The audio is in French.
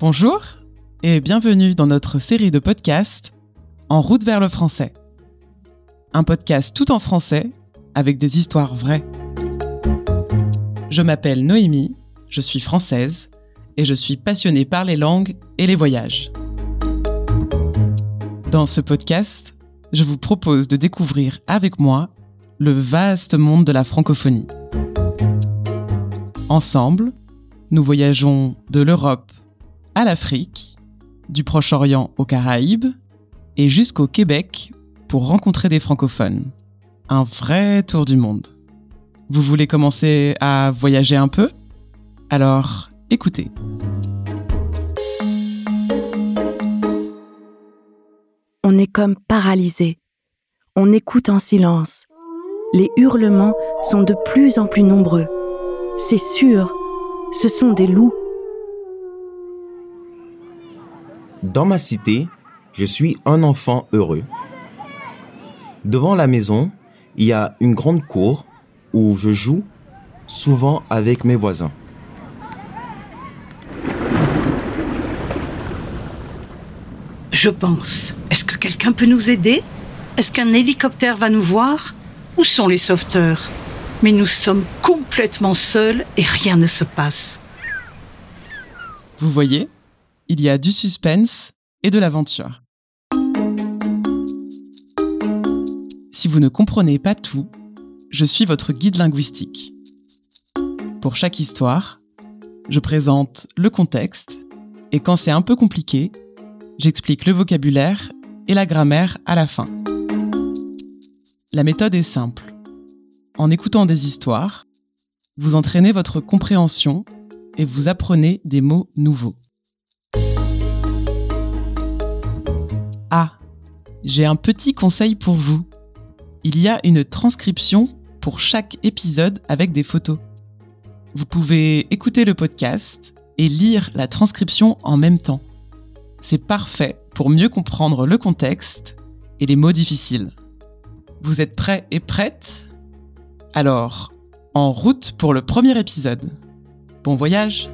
Bonjour et bienvenue dans notre série de podcasts En route vers le français. Un podcast tout en français avec des histoires vraies. Je m'appelle Noémie, je suis française et je suis passionnée par les langues et les voyages. Dans ce podcast, je vous propose de découvrir avec moi le vaste monde de la francophonie. Ensemble, nous voyageons de l'Europe à l'Afrique, du Proche-Orient aux Caraïbes et jusqu'au Québec pour rencontrer des francophones. Un vrai tour du monde. Vous voulez commencer à voyager un peu? Alors, écoutez. On est comme paralysé. On écoute en silence. Les hurlements sont de plus en plus nombreux. C'est sûr, ce sont des loups. Dans ma cité, je suis un enfant heureux. Devant la maison, il y a une grande cour où je joue souvent avec mes voisins. Je pense. Est-ce que quelqu'un peut nous aider? Est-ce qu'un hélicoptère va nous voir? Où sont les sauveteurs? Mais nous sommes complètement seuls et rien ne se passe. Vous voyez, il y a du suspense et de l'aventure. Si vous ne comprenez pas tout, je suis votre guide linguistique. Pour chaque histoire, je présente le contexte et quand c'est un peu compliqué, j'explique le vocabulaire et la grammaire à la fin. La méthode est simple. En écoutant des histoires, vous entraînez votre compréhension et vous apprenez des mots nouveaux. Ah, j'ai un petit conseil pour vous. Il y a une transcription pour chaque épisode avec des photos. Vous pouvez écouter le podcast et lire la transcription en même temps. C'est parfait pour mieux comprendre le contexte et les mots difficiles. Vous êtes prêts et prêtes? Alors, en route pour le premier épisode. Bon voyage